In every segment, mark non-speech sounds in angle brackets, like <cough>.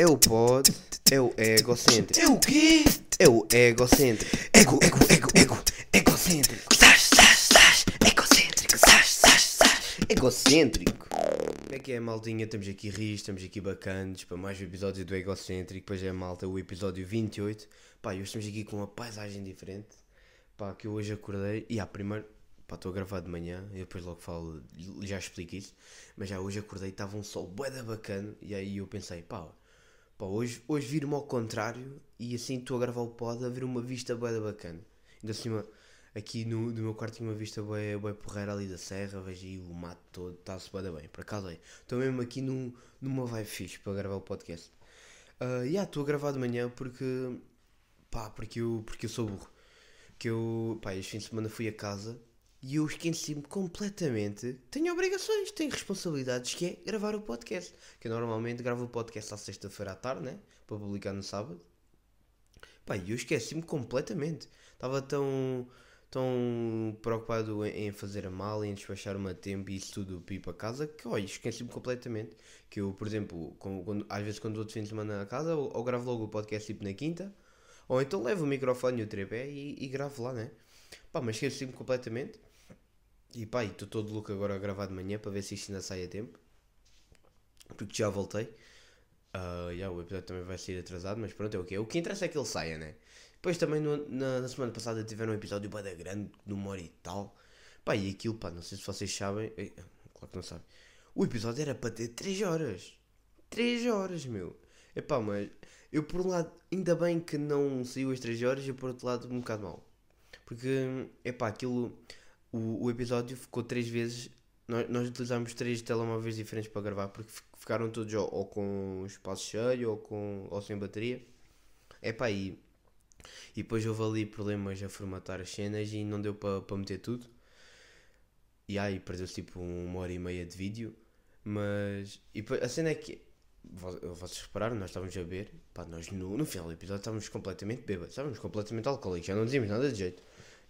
É o pod, é o egocêntrico. É o quê? É o egocêntrico. Ego, ego, ego, ego, egocêntrico. Sás, sás, sás, egocêntrico. Sás, sás, sás. Egocêntrico. Como é que é, maltinha? Estamos aqui rios, estamos aqui bacanas para mais um episódio do Egocêntrico. Depois é, malta, o episódio 28. Pá, hoje estamos aqui com uma paisagem diferente. Pá, que eu hoje acordei. E, ah, primeiro, pá, estou a gravar de manhã. E depois logo falo, já explico isso. Mas já hoje acordei e estava um sol bué bacana. E aí eu pensei, pá, pá hoje, hoje vir-me ao contrário. E assim estou a gravar o pod a ver uma vista da bacana. Ainda assim, aqui no, no meu quarto tinha uma vista bué porreira ali da serra. Vejo aí o mato todo, está-se da bem. Por acaso, estou mesmo aqui num, numa vibe fixe para gravar o podcast. Uh, yeah, estou a gravar de manhã porque pá, porque eu, porque eu sou burro. Que eu, pá, este fim de semana fui a casa e eu esqueci-me completamente. Tenho obrigações, tenho responsabilidades, que é gravar o podcast. Que eu normalmente gravo o podcast à sexta-feira à tarde, né? Para publicar no sábado. Pá, e eu esqueci-me completamente. Estava tão, tão preocupado em, fazer a mala, em despachar-me a tempo e isso tudo para ir para casa, que, olha, esqueci-me completamente. Que eu, por exemplo, quando, quando- às vezes quando vou de fim de semana a casa, ou, ou gravo logo o podcast tipo na quinta, ou então levo o microfone e o tripé e, e gravo lá, né? Pá, mas esqueci-me completamente. E pá, estou todo louco agora a gravar de manhã para ver se isto ainda sai a tempo. Porque já voltei. Ah, já, o episódio também vai sair atrasado, mas pronto, é o que O que interessa é que ele saia, né? Depois também no- na, na semana passada tiveram um episódio bada grande, de hora e tal. Pá, e aquilo, pá, não sei se vocês sabem. Claro que não sabem. O episódio era para ter 3 horas. 3 horas, meu. Epá, mas eu por um lado, ainda bem que não saiu as 3 horas e por outro lado, um bocado mal. Porque, epá, aquilo. O, o episódio ficou 3 vezes. Nós, nós utilizámos 3 telemóveis diferentes para gravar porque fi- ficaram todos ou, ou com espaço cheio ou, com, ou sem bateria. Epá, e. E depois houve ali problemas a formatar as cenas e não deu para meter tudo. E aí perdeu-se tipo uma hora e meia de vídeo. Mas. E a cena é que. vo- Vocês repararam, nós estávamos a ver. Pá, nós no, no final do episódio estávamos completamente bêbados. Estávamos completamente alcoólicos. Já não dizíamos nada de jeito.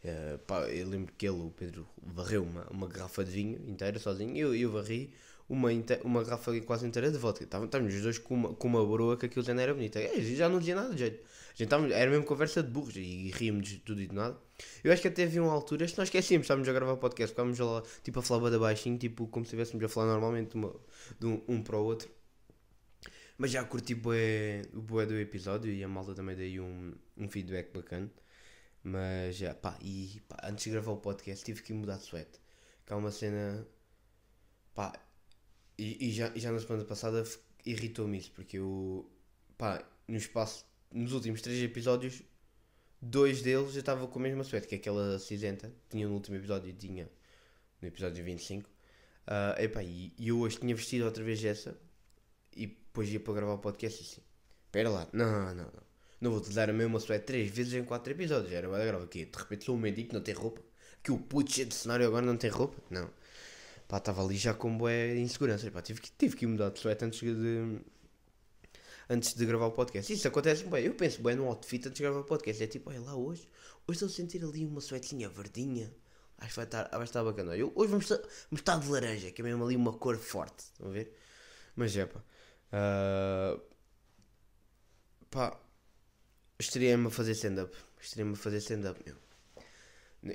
Eh, pá, eu lembro que ele, o Pedro, varreu uma, uma garrafa de vinho inteira sozinho. Eu, eu varri uma, inte- uma garrafa quase inteira de vodka. Estávamos os dois com uma, com uma broa que aquilo já não era bonito. É, já não dizia nada de jeito. A gente estávamos- era mesmo conversa de burros e ríamos de tudo e de nada. Eu acho que até havia uma altura, se nós esquecíamos, estávamos a gravar podcast, ficávamos lá tipo a falar baixinho, tipo como se estivéssemos a falar normalmente uma- de um, um para o outro. Mas já curti bué, o bué do episódio e a malta também dei um, um feedback bacana. Mas já, pá, e pá, antes de gravar o podcast tive que mudar de suéte. Que há uma cena, pá, e, e já, e já na semana passada irritou-me isso, porque eu, pá, no espaço, nos últimos três episódios, dois deles eu estava com a mesma suéte, que é aquela cinzenta, tinha no último episódio tinha no episódio 25. Ah, epá, e, e eu hoje tinha vestido outra vez essa, e depois ia para gravar o podcast e assim, espera lá, não, não, não. Não vou utilizar a mesma suéte três vezes em quatro episódios. Era uma grava aqui. De repente sou um médico, não tem roupa. Que o puto cheio de cenário agora não tem roupa. Não. Pá, estava ali já com boé insegurança. Pá, tive que, tive que mudar de suéte antes de. Antes de gravar o podcast. Isso acontece bem. Eu penso bem no outfit antes de gravar o podcast. É tipo, olha lá hoje. Hoje estou a sentir ali uma suetinha verdinha. Acho que vai estar, vai estar bacana. Eu, hoje vamos estar, vamos estar de laranja, que é mesmo ali uma cor forte. Estão a ver? Mas é pá. Ah, pá, estreia-me a fazer stand-up. Estreia-me a fazer stand-up, meu.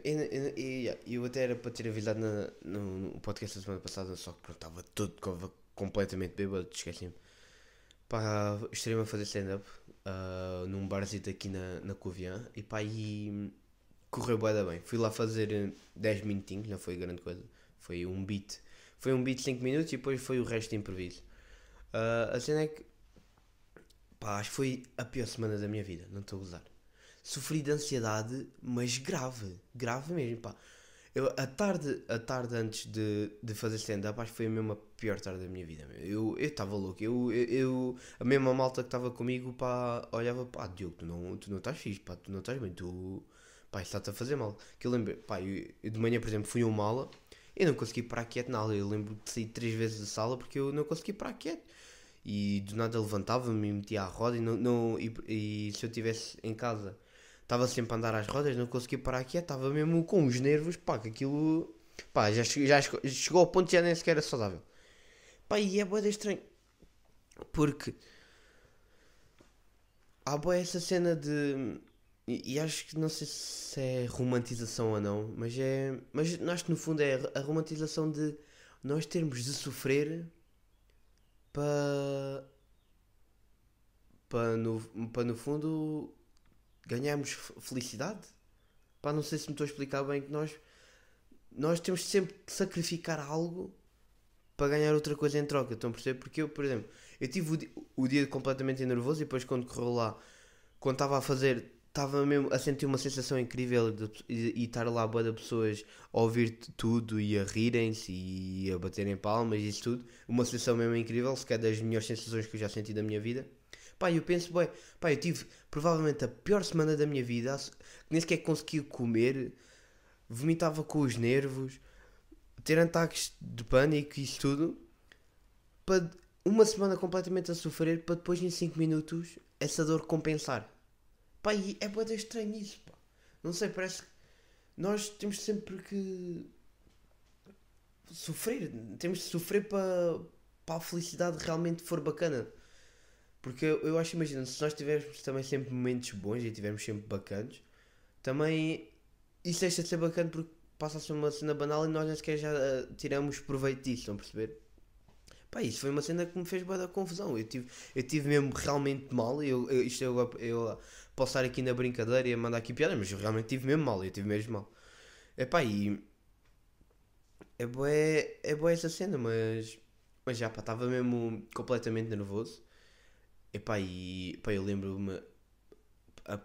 E, eu até era para ter avisado na- no, no podcast da semana passada, só que pronto, estava todo co- completamente bêbado, esqueci-me. Pá, estreia-me a fazer stand-up ah, num barzito aqui na, na Covilhã e pá, e correu da bem. Fui lá fazer eh, 10 minutinhos, não foi grande coisa. Foi um beat. Foi um beat de 5 minutos e depois foi o resto de improviso. Ah, a cena é que Pá, acho que foi a pior semana da minha vida, não estou a gozar. Sofri de ansiedade, mas grave, grave mesmo, pá. Eu, a tarde, a tarde antes de, de fazer stand-up, acho que foi a mesma pior tarde da minha vida. Eu estava louco, eu, eu, eu- a mesma malta que estava comigo, pá, olhava, pá, Diogo, tu não, tu não estás fixe, pá, tu não estás bem, tu, pá, isso está-te a fazer mal. Que eu lembro, pá, eu, eu de manhã, por exemplo, fui a uma aula, eu não consegui parar quieto na aula, eu lembro de sair três vezes da sala porque eu não consegui parar quieto e do nada levantava-me e metia à roda e, não, não, e, e se eu estivesse em casa estava sempre a andar às rodas, não conseguia parar aqui, estava mesmo com os nervos, pá, que aquilo pá, já, já chegou- chegou ao ponto de já nem sequer era saudável. Pá, e é boeda estranho porque há boa essa cena de. E, e acho que não sei se é romantização ou não, mas é. Mas acho que no fundo é a romantização de nós termos de sofrer para. para no, para no fundo ganharmos felicidade. Pá, não sei se me estou a explicar bem que nós. Nós temos sempre de sacrificar algo para ganhar outra coisa em troca. Estão a perceber? Porque eu, por exemplo, eu tive o, di- o dia completamente nervoso e depois quando correu lá, quando estava a fazer, estava mesmo a sentir uma sensação incrível de, e, estar lá boa de pessoas a ouvir tudo e a rirem-se e a baterem palmas e isso tudo. Uma sensação mesmo incrível, se calhar das melhores sensações que eu já senti da minha vida. Pá, eu penso, bem, pá, eu tive provavelmente a pior semana da minha vida, nem sequer conseguia comer, vomitava com os nervos, ter ataques de pânico e isso tudo, para uma semana completamente a sofrer, para depois em 5 minutos essa dor compensar. Pá, e é boa estranho isso, pá. Não sei, parece que nós temos sempre que sofrer, temos de sofrer para, para a felicidade realmente for bacana. Porque eu, eu acho, imagina, se nós tivermos também sempre momentos bons e tivermos sempre bacanos, também isso deixa de ser bacana porque passa a ser uma cena banal e nós nem sequer já eh, tiramos proveito disso, estão a perceber? Pá, isso foi uma cena que me fez boa da confusão. Eu tive, eu tive mesmo realmente mal. Eu, eu, isto eu, eu posso estar aqui na brincadeira e a mandar aqui piada, mas eu realmente tive mesmo mal. Eu tive mesmo mal. Epá, e. É boa, é boa essa cena, mas. Mas já, pá, estava mesmo completamente nervoso. Epá, e. Pá, eu lembro-me.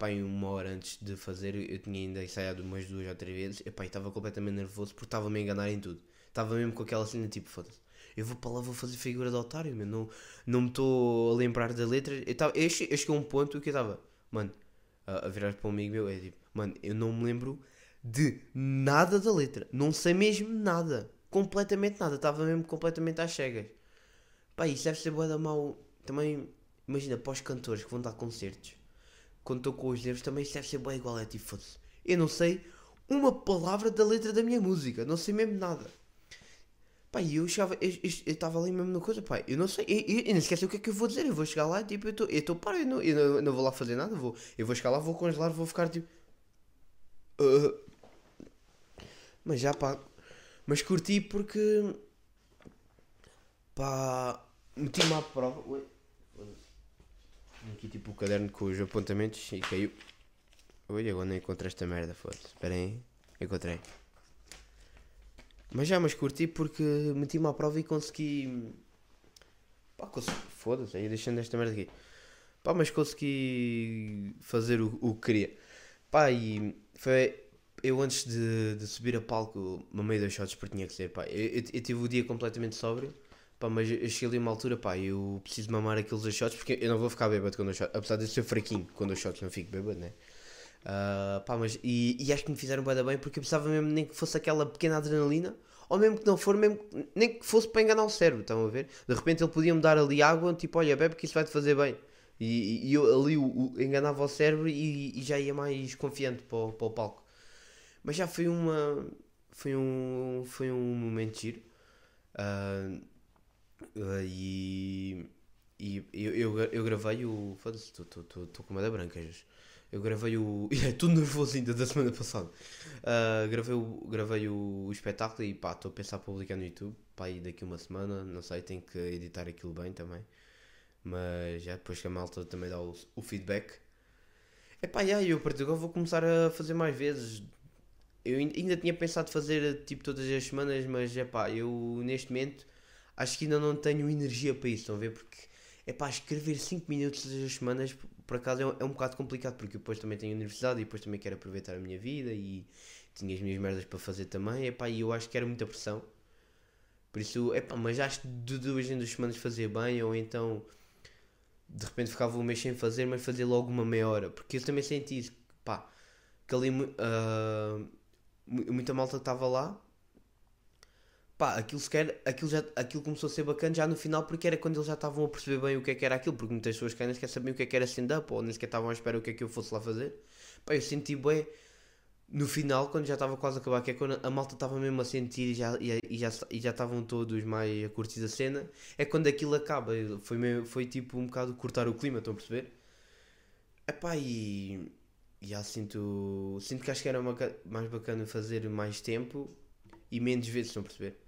Em uma hora antes de fazer, eu tinha ainda ensaiado umas duas ou três vezes. Epá, e estava completamente nervoso porque estava-me a enganar em tudo. Estava mesmo com aquela cena tipo, foda-se. Eu vou para lá, vou fazer figura de otário, meu. Não, não me estou a lembrar da letra. Eu, tava, eu cheguei a um ponto que eu estava, mano, a, a virar para um amigo meu. É tipo, mano, eu não me lembro de nada da letra. Não sei mesmo nada. Completamente nada. Estava mesmo completamente às cegas. Pá, isso deve ser boa da mau. Também, imagina, para os cantores que vão dar concertos, quando estou com os nervos, também isso deve ser boa igual. É tipo, foda-se. Eu não sei uma palavra da letra da minha música. Não sei mesmo nada. Pá, e eu eu estava ali mesmo na coisa, pá, eu não sei, eu, eu, eu sei o que é que eu vou dizer, eu vou chegar lá, tipo, eu estou, para, eu não, eu não, não vou lá fazer nada, vou, eu vou chegar lá, vou congelar, vou ficar tipo, "Ah." mas já pá, mas curti porque, pá, meti-me à prova. Tenho aqui tipo o caderno com os apontamentos e caiu, ui, agora não encontrei esta merda, foda-se, espera aí, encontrei. Mas já, mas curti porque meti-me à prova e consegui. Pá, consegui. Foda-se, aí deixando esta merda aqui. Pá, mas consegui fazer o, o que queria. Pá, e foi. Eu antes de, de subir a palco, mamei dois shots porque tinha que ser. Pá, eu, eu, eu tive o dia completamente sóbrio. Pá, mas eu cheguei ali uma altura, pá, eu preciso mamar aqueles dois shots porque eu não vou ficar bêbado quando eu shot. Apesar de eu ser fraquinho quando eu shots, não fico bêbado, né? Ah, pá, mas, e, e acho que me fizeram bem, bem porque eu precisava mesmo nem que fosse aquela pequena adrenalina, ou mesmo que não for, mesmo, nem que fosse para enganar o cérebro, estão a ver? De repente ele podia me dar ali água, tipo, olha, bebe que isso vai te fazer bem. E, e eu ali o, o- enganava o cérebro e, e já ia mais confiante para o, para o palco. Mas já foi uma. Foi um, foi um momento giro. Ah, ah, e. E eu, eu, eu gravei o. Foda-se, estou com uma da branca. Eu gravei o. <laughs> É tudo nervoso ainda da semana passada. Ah, gravei o, gravei o, o espetáculo e pá, estou a pensar publicar no YouTube. Pá, e daqui uma semana, não sei, tenho que editar aquilo bem também. Mas já depois que a malta também dá o, o feedback. É pá, já, eu a partir de agora vou começar a fazer mais vezes. Eu ain- ainda tinha pensado fazer tipo todas as semanas, mas é pá, eu neste momento acho que ainda não tenho energia para isso, estão a ver? Porque é pá, escrever 5 minutos todas as semanas por acaso é um, é um bocado complicado porque depois também tenho universidade e depois também quero aproveitar a minha vida e tinha as minhas merdas para fazer também, é pá, e eu acho que era muita pressão. Por isso, é pá, mas acho que de duas em duas semanas fazia bem ou então de repente ficava um mês sem fazer, mas fazia logo uma meia hora, porque eu também senti isso, pá, que ali mu- muita malta estava lá, pá, aquilo sequer, aquilo, já, aquilo começou a ser bacana já no final, porque era quando eles já estavam a perceber bem o que é que era aquilo, porque muitas pessoas que nem sequer sabiam o que é que era stand-up, ou nem sequer estavam à espera o que é que eu fosse lá fazer, pá, eu senti bem no final, quando já estava quase a acabar, que é quando a malta estava mesmo a sentir e já, e, e já, e já estavam todos mais a curtir a cena, é quando aquilo acaba. Foi, meio, foi tipo um bocado cortar o clima, estão a perceber? Epá, e. Já sinto. Sinto que acho que era maca- mais bacana fazer mais tempo e menos vezes, estão a perceber?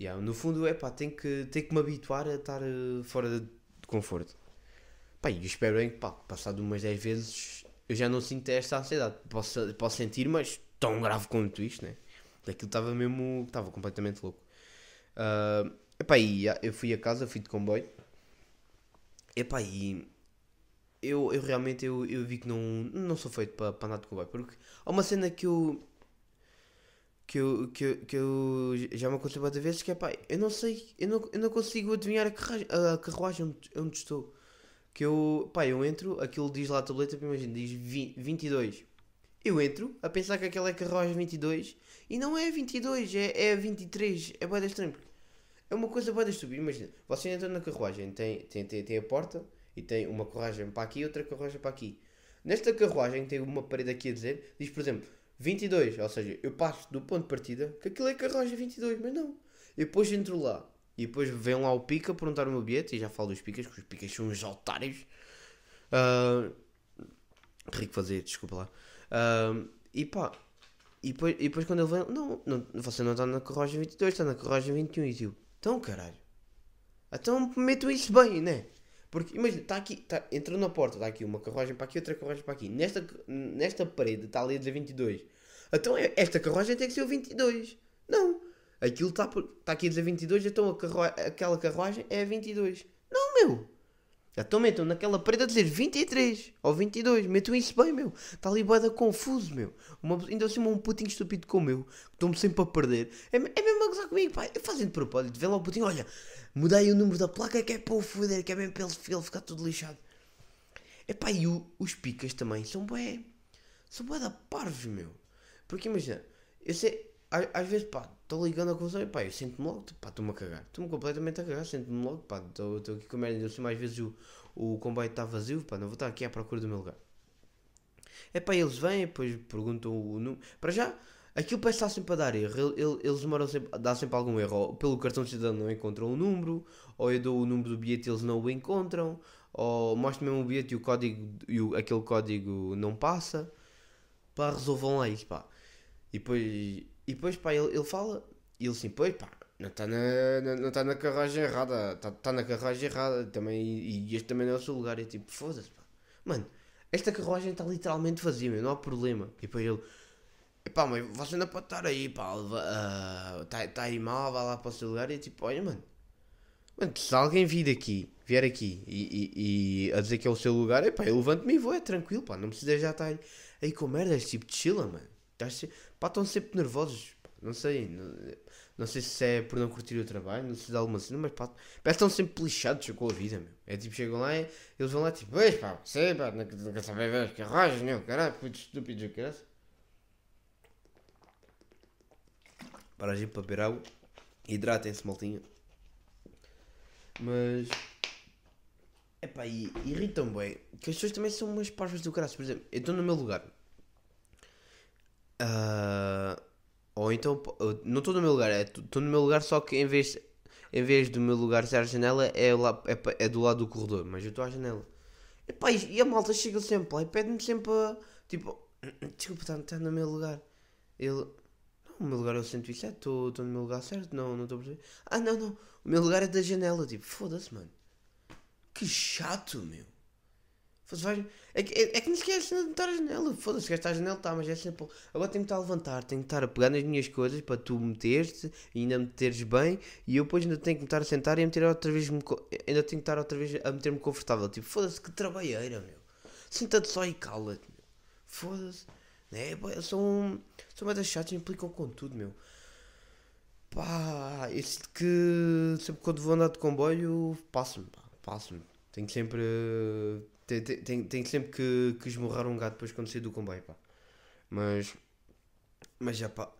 Yeah, no fundo, é pá, tenho que, tenho que me habituar a estar eh, fora de, de conforto. Pá, e espero bem que, pá, passado umas 10 vezes eu já não sinto esta ansiedade. Posso, posso sentir, mas tão grave quanto isto, né? Daquilo estava mesmo. estava completamente louco. Ah, epá, e ah, eu fui a casa, fui de comboio. Epá, e eu, eu realmente eu, eu vi que não, não sou feito para andar de comboio. Porque há uma cena que eu. Que eu, que eu, que eu já me aconteceu várias vezes que é pá, eu não sei, eu não, eu não consigo adivinhar a carruagem, a carruagem onde, onde estou. Que eu, pá, eu entro, aquilo diz lá a tableta, imagina, diz 20, 22. Eu entro a pensar que aquela é carruagem 22 e não é 22, é, é 23. É bué da estranho. porque É uma coisa bué da estúpida. Imagina, você entra na carruagem, tem, tem, tem, tem a porta e tem uma carruagem para aqui e outra carruagem para aqui. Nesta carruagem tem uma parede aqui a dizer, diz por exemplo, 22, ou seja, eu passo do ponto de partida que aquilo é carruagem 22, mas não. Eu depois entro lá e depois vem lá o pica perguntar o meu bilhete e já falo dos picas, que os picas são uns otários. Ah, rico fazer, desculpa lá. Ah, e pá, e depois, e depois quando ele vem, não, não, você não está na carruagem 22, está na carruagem 21 e tipo, então caralho, então metam isso bem, né? Porque imagina, está aqui, tá, entrou na porta, está aqui uma carruagem para aqui, outra carruagem para aqui. Nesta, nesta parede está ali a dizer 22. Então é- esta carruagem tem que ser o 22. Não. Aquilo está tá aqui a dizer 22, então aquela carruagem é a 22. Não, meu. Então metam naquela parede a dizer 23 ou 22. Metam isso bem, meu. Está ali boeda confuso, meu. Uma, ainda assim um putinho estúpido como eu, que estou-me sempre a perder. É, é mesmo a gozar comigo, pá. Eu fazendo de propósito. Vê lá o putinho, olha, mudei o número da placa que é para o foder, que é mesmo para ele, ficar tudo lixado. Epá, e o- os picas também são bué. São bué parvos, meu. Porque imagina, eu sei, às, vezes, pá, estou ligando a confusão e pá, eu sinto-me logo, pá, estou-me a cagar. Estou-me completamente a cagar, sinto-me logo, pá, estou aqui com a merda, assim mais vezes o, o comboio está vazio, pá, não vou estar aqui à procura do meu lugar. É pá, eles vêm, depois perguntam o número. Para já, aquilo parece estar sempre a dar erro. Ele- ele- Eles demoram sempre, dá sempre algum erro. Ou pelo cartão de cidadão não encontram o número, ou eu dou o número do bilhete e eles não o encontram, ou mostro mesmo o bilhete e o código, e o- aquele código não passa. Pá, resolvam lá isso, pá. E depois, e depois pá, ele, ele fala, e ele assim, pois pá, não está na, não, não tá na carruagem errada, está tá na carruagem errada também, e, e este também não é o seu lugar. E tipo, foda-se, pá. Mano, esta carruagem está literalmente vazia, meu, não há problema. E depois ele, epá, mas você não pode estar aí, pá, está tá aí mal, vai lá para o seu lugar. E tipo, olha, mano, mano, se alguém vir daqui, vier aqui e, e, e a dizer que é o seu lugar, epá, eu levanto-me e vou, é tranquilo, pá, não precisa já estar aí, aí com merdas, tipo, chila, mano. Estás se- Pá, estão sempre nervosos, não sei, não, não sei se é por não curtir o trabalho, não sei se dá alguma cena, mas pá, que estão sempre lixados com a vida, meu. É tipo, chegam lá e eles vão lá tipo, pois pá, você pá, quer saber ver as carruagens, meu, caralho, puto estúpido, caralho. Para a gente para beber água, hidratem-se, maltinha. Mas. Epá, e irritam bem que as pessoas também são umas parvas do caralho. Por exemplo, eu estou no meu lugar. Ah, ou então, não estou no meu lugar, é, estou no meu lugar, só que em vez, em vez do meu lugar ser à janela, é, lá, é, é do lado do corredor, mas eu estou à janela. E, e a malta chega sempre lá e pede-me sempre a. Tipo, <clears throat> desculpa, está tá no meu lugar. Ele. Não, o meu lugar é o 107, estou no meu lugar certo, não não estou a perceber. Ah, não, não, o meu lugar é da janela. Tipo, foda-se, mano. Que chato, meu. Vai- É que, é, é que nem sequer é cena de estar à janela. Foda-se, quer estar à janela, tá, mas é sempre. Agora tenho que estar a levantar, tenho que estar a pegar nas minhas coisas para tu meteres e ainda meteres bem. E eu depois ainda tenho que me estar a sentar e a meter outra vez. Ainda tenho que estar outra vez a meter-me confortável. Tipo, foda-se, que trabalheira, meu. Senta-te só e cala-te, meu. Foda-se. É, pá, são. São mais chatos, implicam com tudo, meu. Pá, esse que sempre quando vou andar de comboio, passo-me, passo-me. Tenho sempre. Tenho, tenho sempre que, que esmurrar um gato depois quando sair do comboio, pá. Mas. Mas já, pá.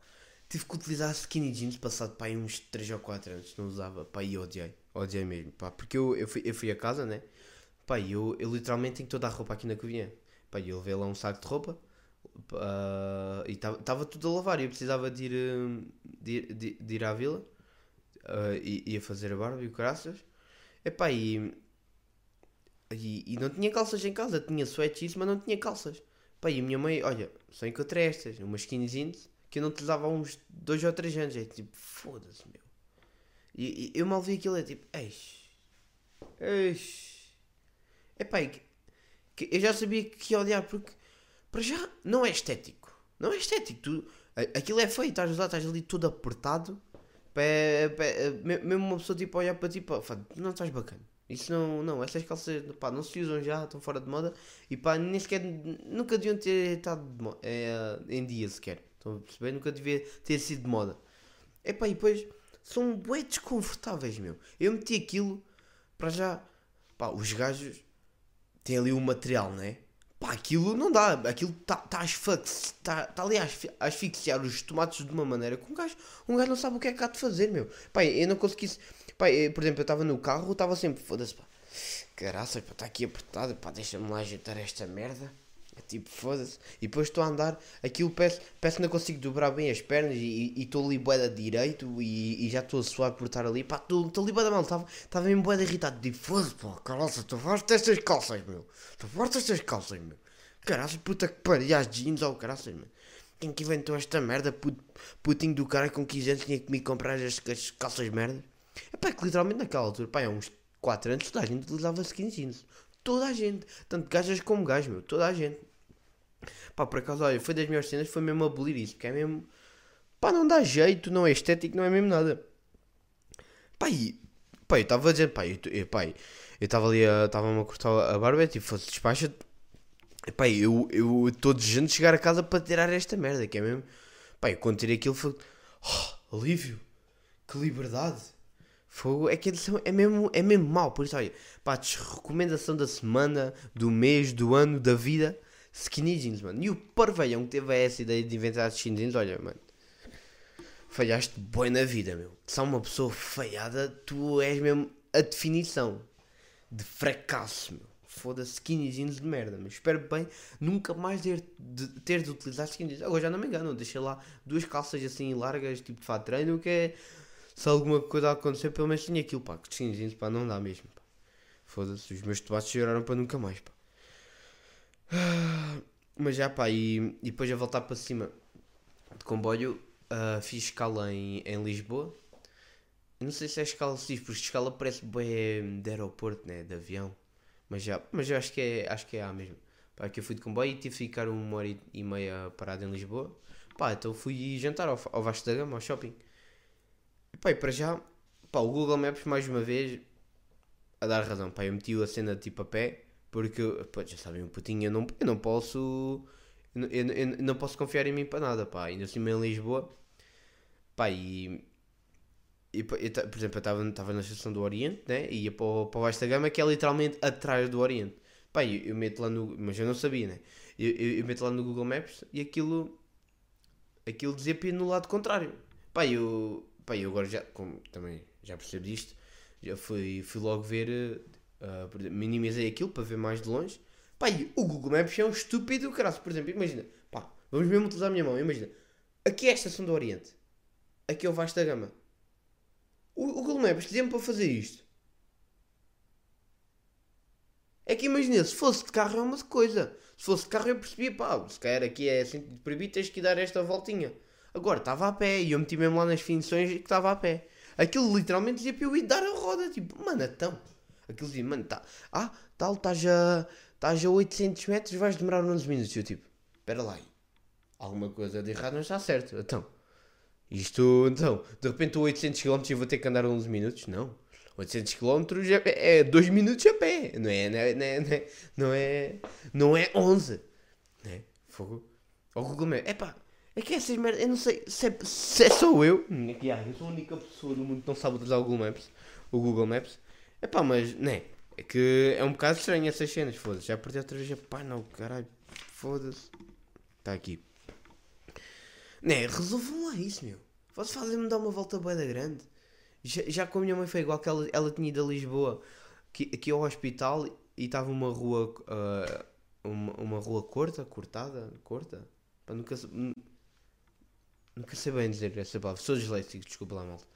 Tive que utilizar skinny jeans passado, pá, uns 3 ou 4 anos. Não usava, pá, e odiei. Odiei mesmo, pá. Porque eu, eu, fui, eu fui a casa, né? Pá, eu, eu literalmente tenho toda a roupa aqui na cozinha. Pá, eu levei lá um saco de roupa. pá, e estava tudo a lavar e eu precisava de ir, hum, de, de, de ir à vila. ah, e ia fazer a barba e o caraças. Epá, e e, e não tinha calças em casa, tinha sweats isso, mas não tinha calças. Pá, e a minha mãe, olha, só encontrei estas, umas skinny jeans, que eu não utilizava há uns 2 ou 3 anos. É tipo, foda-se, meu. E, e eu mal vi aquilo, é tipo, eis, eis. Epá, e que, que eu já sabia que ia odiar, porque, para já, não é estético. Não é estético. Tu, aquilo é feio, estás lá, estás ali todo apertado. Pá, é- pá, é- me- mesmo uma pessoa tipo olhar para ti, pá, não estás bacana. Isso não, não, essas calças, pá, não se usam já, estão fora de moda e pá, nem sequer, nunca deviam ter estado de mo- eh, em dia sequer. Estão a perceber? Nunca devia ter sido de moda. É pá, e depois são bué desconfortáveis, meu. Eu meti aquilo para já, pá, os gajos têm ali o material, né? Pá, aquilo não dá, aquilo está tá, asfix- tá, tá ali a asfixiar os tomates de uma maneira que um gajo, um gajo não sabe o que é que há de fazer, meu. Pá, eu não consegui. Pá, eu, por exemplo, eu estava no carro, estava sempre, foda-se, pá, caraças, pá, está aqui apertado, pá, deixa-me lá ajeitar esta merda. É tipo, foda-se. E depois estou a andar, aquilo parece, parece que não consigo dobrar bem as pernas e estou ali boeda direito e, e já estou a suar por estar ali. Pá, estou ali boeda mal, estava mesmo boeda irritado. Tipo, foda-se, pá, caraças, tu fazes estas calças, meu. Tu fazes estas calças, meu. Caraças, puta que pariu, as jeans, oh, caraças, meu. Quem que inventou esta merda, puto, putinho do cara com 15 anos tinha que me comprar as, as calças merda. É pá, que literalmente naquela altura, pá, há uns 4 anos toda a gente utilizava skinny jeans. Toda a gente. Tanto gajas como gajos, meu. Toda a gente. Pá, por acaso, olha, foi das melhores cenas, foi mesmo abolir isso, porque é mesmo. Pá, não dá jeito, não é estético, não é mesmo nada. Pá, e. Pá, eu estava a dizer, pá, eu estava ali, estava-me a cortar a barba, tipo, fosse despacha. Pá, eu estou desejando de chegar a casa para tirar esta merda, que é mesmo. Pá, eu quando tirei aquilo foi. Oh, alívio, que liberdade. Fogo, é que edição é mesmo, é mesmo mau, por isso, olha, pá, recomendação da semana, do mês, do ano, da vida, skinny jeans, mano. E o parveião que teve essa ideia de inventar skinny jeans, olha, mano, falhaste bem na vida, meu. Se uma pessoa falhada, tu és mesmo a definição de fracasso, meu. Foda-se, skinny jeans de merda, mas espero bem nunca mais ter de, ter de utilizar skinny jeans. Agora já não me engano, deixei lá duas calças assim largas, tipo de fato treino, que é se alguma coisa acontecer, pelo menos tinha aquilo, pá, que jeans, pá, não dá mesmo, pá. Foda-se, os meus tomates choraram para nunca mais, pá. Ah, Mas já, pá, e, e depois a voltar para cima de comboio, ah, fiz escala em, em Lisboa. Não sei se é escala se diz, porque escala parece bem de aeroporto, né, de avião. Mas já, mas eu acho que é, acho que é A mesmo. Pá, que eu fui de comboio e tive que ficar uma hora e- e meia parado em Lisboa. Pá, então fui jantar ao, ao Vasco da Gama, ao shopping. Pá, e para já, pá, o Google Maps mais uma vez a dar razão. Pá, eu meti a cena tipo a pé, porque, pá, já sabem, um putinho, eu não, eu não posso, eu, eu, eu não posso confiar em mim para nada, pá. Ainda assim em Lisboa, pá, e, e pá, eu por exemplo, eu estava na estação do Oriente, né, e ia para o, para o Vasco da Gama, que é literalmente atrás do Oriente. Pá, eu, eu meto lá no, mas eu não sabia, né, eu, eu, eu meto lá no Google Maps e aquilo, aquilo dizia para ir no lado contrário. Pá, eu, pá, eu agora já, como também já percebi disto, já fui, fui logo ver, exemplo, minimizei aquilo para ver mais de longe. Pá, e o Google Maps é um estúpido caralho. Por exemplo, imagina, pá, vamos mesmo utilizar a minha mão, imagina, aqui é a estação do Oriente, aqui é o Vasco da Gama. O, o Google Maps dizia-me para fazer isto. É que imagina, se fosse de carro é uma coisa. Se fosse de carro eu percebia, pá, se calhar aqui é assim proibido, tens que dar esta voltinha. Agora estava a pé e eu meti mesmo lá nas definições que estava a pé. Aquilo literalmente dizia para eu ir dar a roda, tipo, mano, então. Aquilo dizia, mano, tá, ah, tal, estás a, estás a 800 metros, vais demorar 11 minutos. Eu tipo, espera lá, alguma coisa de errado não está certo. Então, isto, então, de repente estou a 800 km e vou ter que andar 11 minutos? Não. 800 km é 2 minutos a pé, não é, não é, não é, não é, não é 11. Né? Fogo. Ao Google Maps. Epá, é que essas merdas, eu não sei se é, se é só eu. que, ah, eu sou a única pessoa no mundo que não sabe utilizar o Google Maps. O Google Maps. Epá, mas, né? É que é um bocado estranho essas cenas, foda-se. Já perdi outra vez. Epá, não, caralho. Foda-se. Está aqui. Né, resolvam lá isso, meu. Vocês fazem-me dar uma volta bem da grande. Já, já com a minha mãe foi igual que ela, ela tinha ido a Lisboa aqui, aqui ao hospital e estava uma rua ah, uma, uma rua curta, cortada, curta. Pá, nunca, nu- nunca sei bem dizer essa palavra. Sou disléxico, desculpa lá, malta.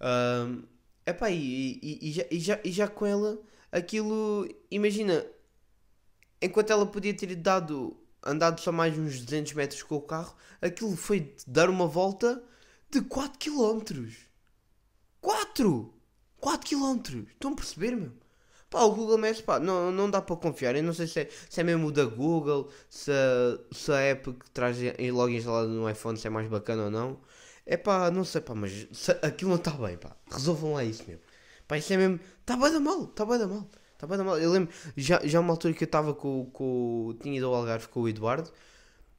Ahm, Epá, e, e, e, já, e, já, e já com ela, aquilo. Imagina, enquanto ela podia ter dado. andado só mais uns 200 metros com o carro, aquilo foi dar uma volta de 4 km. 4! 4 km! Estão a perceber, meu? Pá, o Google Maps, pá, não, não dá para confiar. Eu não sei se é, se é mesmo o da Google, se, se a app que traz logo instalada no iPhone se é mais bacana ou não. É pá, não sei, pá, mas se- aquilo não está bem, pá. Resolvam lá isso mesmo. Pá, isso é mesmo. Está bem da mal, está bem da mal. Está bem da mal. Eu lembro, já, já uma altura que eu estava com, com. Tinha ido ao Algarve com o Eduardo.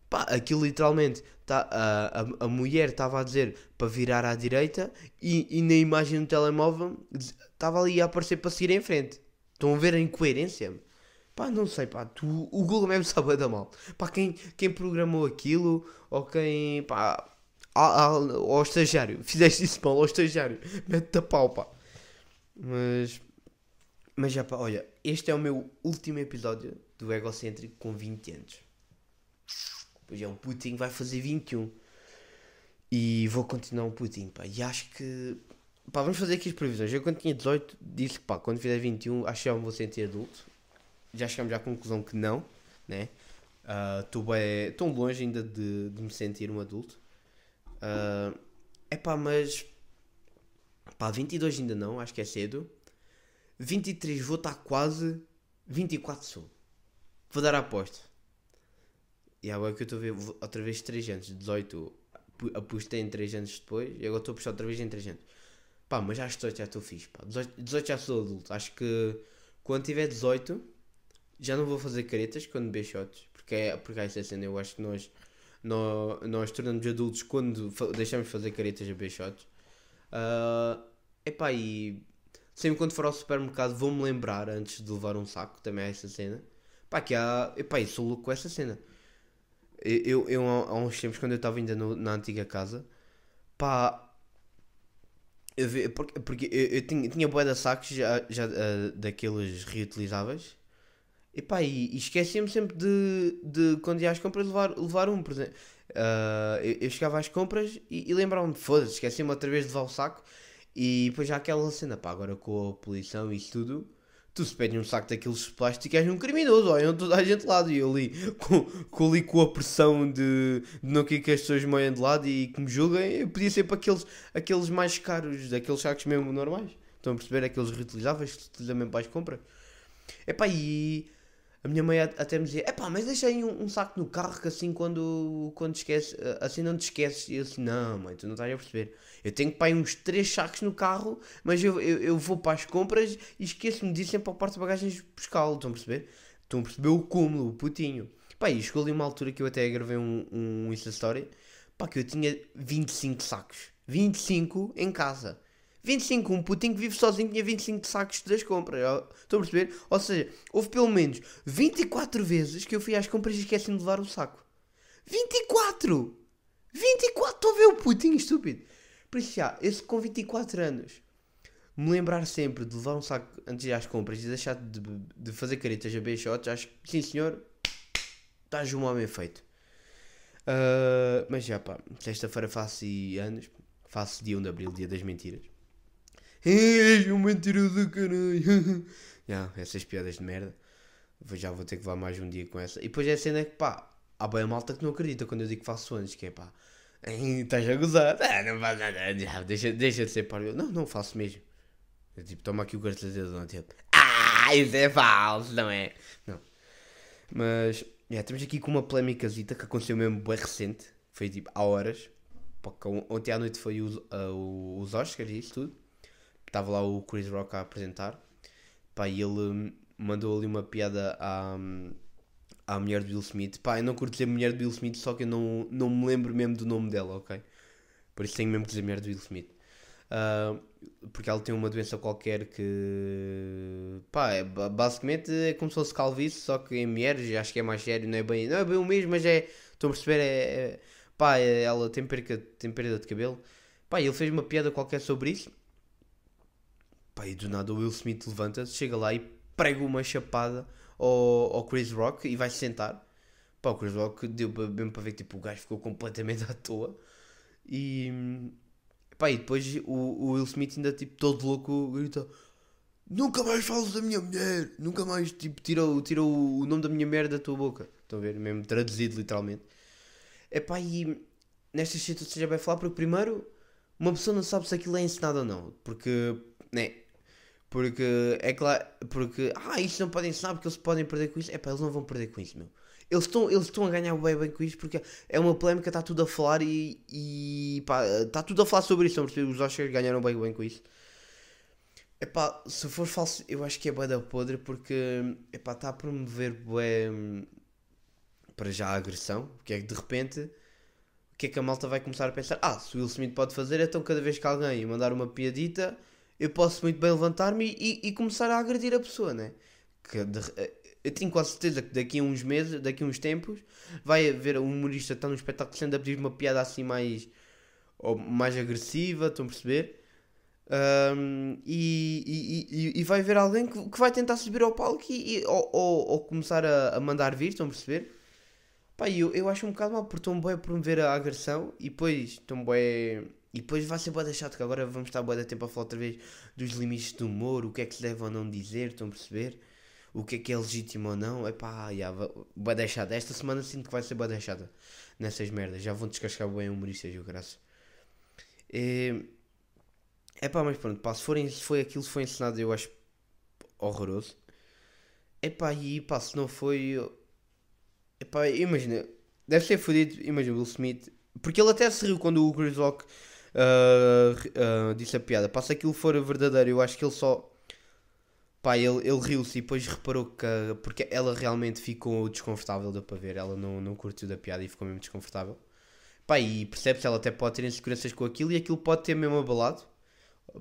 Pá, aquilo literalmente, tá, a, a, a mulher estava a dizer para virar à direita e, e na imagem do telemóvel estava ali a aparecer para seguir em frente. Estão a ver a incoerência? Pá, não sei, pá, tu, o Google Maps sabe da mal. Pá, quem, quem programou aquilo, ou quem, pá, ao, ao, estagiário, <laughs> fizeste isso mal ao estagiário, mete-te a pau, pá. Mas, mas já pá, olha, este é o meu último episódio do Egocêntrico com 20 anos. Pois é, o Putin vai fazer 21. E vou continuar um Putin, pá. E acho que. Pá, vamos fazer aqui as previsões. Eu quando tinha 18 disse que pá, quando fizer 21 acho que já me vou sentir adulto. Já chegamos à conclusão que não, né? Estou bem. Tão longe ainda de, de me sentir um adulto. É pá, mas. Pá, 22 ainda não, acho que é cedo. 23 vou estar quase. 24 sou. Vou dar a aposta. E agora que eu estou a ver outra vez 3 anos. 18 pu- apostei em 3 anos depois. E agora estou a apostar outra vez em 3 anos. Pá, mas já 18 já estou fixe. Pá. 18, 18 já sou adulto. Acho que quando tiver 18 já não vou fazer caretas quando beber shots. Porque, é, porque é essa cena. Eu acho que nós, nós, nós tornamos adultos quando deixamos de fazer caretas a beber shots. Ah, epá, e sempre quando for ao supermercado vou-me lembrar antes de levar um saco. Também é essa cena. Pá, que há. Epá, eu sou louco com essa cena. Eu, eu, eu há há uns tempos, quando eu estava ainda no- na antiga casa, pá, porque, porque eu, eu tinha, tinha bué de sacos já, já ah, daqueles reutilizáveis. E pá, e, e esquecia-me sempre de, de quando ia às compras levar, levar um, por exemplo. Ah, eu, eu chegava às compras e, e lembrava-me, foda-se, esqueci-me outra vez de levar o saco. E depois já aquela cena, pá, agora com a poluição e isso tudo, tu se pedes um saco daqueles de plástico és um criminoso, olham toda a gente de lado. E eu ali com, com, ali com a pressão de, de não querer que as pessoas me olhem de lado e que me julguem, eu podia ser para aqueles, aqueles mais caros, daqueles sacos mesmo normais. Estão a perceber? Aqueles reutilizáveis que se utilizam mesmo para as compras. Epá, e a minha mãe até me dizia: Epá, mas deixa aí um, um saco no carro que assim quando, quando esqueces, assim não te esqueces. E eu assim: Não, mãe, tu não estás a perceber. Eu tenho pá, aí uns 3 sacos no carro, mas eu, eu, eu vou para as compras e esqueço-me disso sempre para o porta bagagens pescá-lo. Estão a perceber? Estão a perceber o cúmulo, o putinho. Pá, e chegou ali uma altura que eu até gravei um, um Insta Story, pá, que eu tinha 25 sacos. 25 em casa. 25, um putinho que vive sozinho tinha 25 sacos das compras. Estão a perceber? Ou seja, houve pelo menos 24 vezes que eu fui às compras e esqueci-me de levar o saco. 24! 24! Estou a ver o putinho estúpido. Por isso, já, esse com 24 anos, me lembrar sempre de levar um saco antes de ir às compras e deixar de, de fazer caretas a shots, acho que sim senhor, estás um homem feito. Ah, mas já pá, sexta-feira faço anos, faço dia 1 de Abril, dia das mentiras. És um mentiroso do caralho. <laughs> Já, essas piadas de merda. Já vou ter que levar mais um dia com essa. E depois é a cena que pá, há bem malta que não acredita quando eu digo que faço anos, que é pá, "Ei, estás a gozar, <laughs> ah, não faz nada, <laughs> já, deixa, deixa de ser paro. Eu, Não, não faço mesmo. Eu, tipo, toma aqui o cartão de dedo, tipo, ah, isso é falso, não é? Não. Mas, já, estamos aqui com uma polémicazita que aconteceu mesmo bem recente, foi tipo há horas. Porque on- ontem à noite foi ah, o- os Oscars e isso tudo. Estava lá o Chris Rock a apresentar. Pá, e ele hum, mandou ali uma piada à, hum, à mulher do Will Smith. Pá, eu não curto dizer mulher do Will Smith, só que eu não, não me lembro mesmo do nome dela, ok? Por isso tenho mesmo que dizer mulher do Will Smith. Ah, porque ela tem uma doença qualquer que. pá, é, ba- basicamente é como se fosse calvície, só que em mulheres, acho que é mais sério, não é bem, não é bem o mesmo, mas é. Estão a perceber? É, é- pá, é- ela tem perca, tem perda de cabelo. Pá, ele fez uma piada qualquer sobre isso. Pá, e do nada o Will Smith levanta-se, chega lá e prega uma chapada ao, ao Chris Rock e vai se sentar. Pá, o Chris Rock deu mesmo para ver que tipo, o gajo ficou completamente <laughs> à toa. E. Epá, e depois o, o Will Smith ainda tipo todo louco grita Nunca mais falas da minha mulher, nunca mais tipo tira, o- tira o, nome da minha mulher da tua boca. Estão a ver? Mesmo traduzido literalmente. Epá, e nestas situações já vai falar porque primeiro uma pessoa não sabe se aquilo é ensinado ou não. Porque, né? Porque é claro, porque, ah, isso não podem ensinar porque eles podem perder com isso. É pá, eles não vão perder com isso, meu. Eles estão, eles a ganhar bem, bem com isso porque é uma polémica, está tudo a falar e, e pá, está tudo a falar sobre isso. Os Oscars ganharam bem, bem com isso. É pá, se for falso, eu acho que é bué da podre porque, é pá, está a promover bué, para já a agressão. Porque é que de repente, o que é que a malta vai começar a pensar? Ah, se o Will Smith pode fazer, então cada vez que alguém mandar uma piadita, eu posso muito bem levantar-me e, e começar a agredir a pessoa, né? Que de- eu tenho quase certeza que daqui a uns meses, daqui a uns tempos, vai haver um humorista está num espetáculo sendo a pedir uma piada assim mais, ou mais agressiva, estão a perceber? Ahm, e, e, e, vai haver alguém que, que vai tentar subir ao palco e, ou, ou, ou começar a, a mandar vir, estão a perceber? Pá, eu, eu acho um bocado mal porque estão bem a promover a agressão e depois estão bem. E depois vai ser bué chato que agora vamos estar bué de tempo a falar outra vez dos limites do humor, o que é que se deve ou não dizer, estão a perceber? O que é que é legítimo ou não, é pá, bué de chata. Esta semana sinto que vai ser bué de chata nessas merdas, já vão descascar bem humoristas, eu graças. É, é pá, mas pronto, pá, se, forem, se foi aquilo que foi ensinado, eu acho horroroso. É pá, e pá, se não foi. É pá, imagina, deve ser fodido, imagina, Will Smith, porque ele até se riu quando o Chris Rock ah, ri- ah, disse a piada. Pá, se aquilo for verdadeiro, eu acho que ele só. Pá, ele, ele riu-se e depois reparou que. Porque ela realmente ficou desconfortável, deu para ver. Ela não, não curtiu da piada e ficou mesmo desconfortável. Pá, e percebe-se, ela até pode ter inseguranças com aquilo e aquilo pode ter mesmo abalado.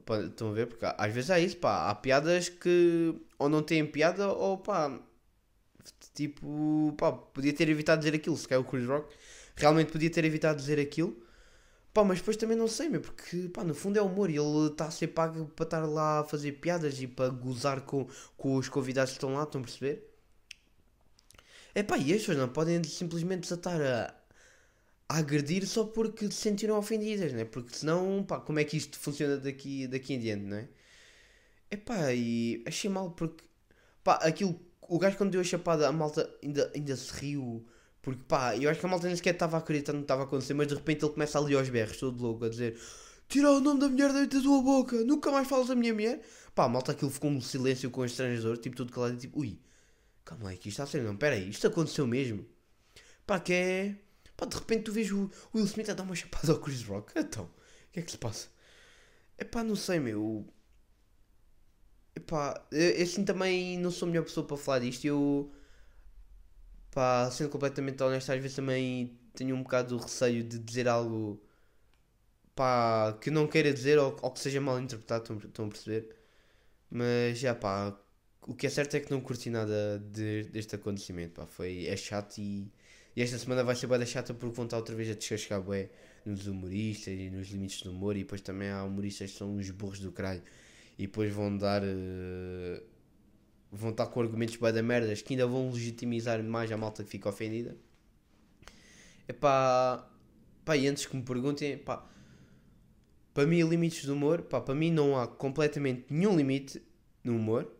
Pá, Estão a ver? Porque há- às vezes é isso, pá. Há piadas que ou não têm piada ou pá. Tipo, pá, podia ter evitado dizer aquilo. Se calhar o Chris Rock realmente podia ter evitado dizer aquilo. Pá, mas depois também não sei, meu, porque pá, no fundo é humor e ele está a ser pago para estar lá a fazer piadas e para gozar com, com os convidados que estão lá, estão a perceber? É pá, e as pessoas não podem simplesmente desatar a, a agredir só porque se sentiram ofendidas, né? Porque senão, pá, como é que isto funciona daqui, daqui em diante, não é? É pá, e achei mal porque, pá, aquilo, o gajo quando deu a chapada, a malta ainda, ainda se riu, porque pá, eu acho que a malta nem sequer estava a acreditar no que estava a acontecer, mas de repente ele começa ali aos berros, todo louco, a dizer: Tira o nome da mulher da tua boca, nunca mais falas da minha mulher. Pá, a malta aquilo ficou um silêncio com o estrangeiro, tipo tudo calado, tipo, ui, calma aí, que isto está a ser, não, pera aí, isto aconteceu mesmo. Pá, que é. Pá, de repente tu vês o Will Smith a dar uma chapada ao Chris Rock, então, o que é que se passa? É pá, não sei, meu. Epá, eu assim também não sou a melhor pessoa para falar disto. Eu, pá, sendo completamente honesto, às vezes também tenho um bocado de receio de dizer algo, pá, que não queira dizer ou, ou que seja mal interpretado, estão, a perceber? Mas, já, pá, o que é certo é que não curti nada de- deste acontecimento, pá, foi, é chato e, e esta semana vai ser bué da chata porque vão estar outra vez a descascar bué nos humoristas e nos limites do humor e depois também há humoristas que são uns burros do caralho e depois vão dar eh, vão estar com argumentos bué da merdas que ainda vão legitimizar mais a malta que fica ofendida é pá pá e antes que me perguntem pá para mim limites do humor pá para mim não há completamente nenhum limite no humor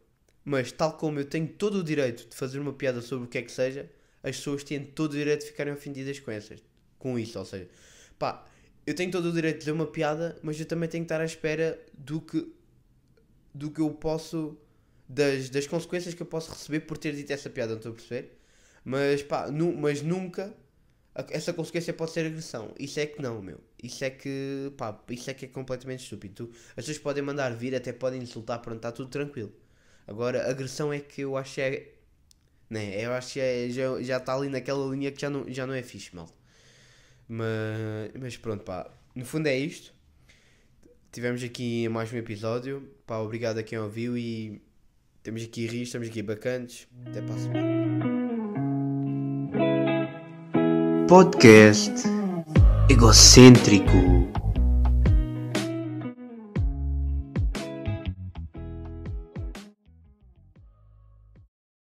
mas tal como eu tenho todo o direito de fazer uma piada sobre o que é que seja as pessoas têm todo o direito de ficarem ofendidas com essas com isso ou seja pá eu tenho todo o direito de dizer uma piada mas eu também tenho que estar à espera do que do que eu posso. Das, das consequências que eu posso receber por ter dito essa piada, não estou a perceber? Mas pá, nu, mas nunca a- essa consequência pode ser agressão. Isso é que não, meu. Isso é que, pá, isso é que é completamente estúpido. Tu, as pessoas podem mandar vir, até podem insultar, pronto, está tudo tranquilo. Agora, agressão é que eu acho é. Né, eu acho que é, já, já está ali naquela linha que já não, já não é fixe, mal. Mas, mas pronto, pá. No fundo é isto. Tivemos aqui mais um episódio. Pá, obrigado a quem ouviu e temos aqui rios, estamos aqui bacantes. Até para a semana. Podcast egocêntrico.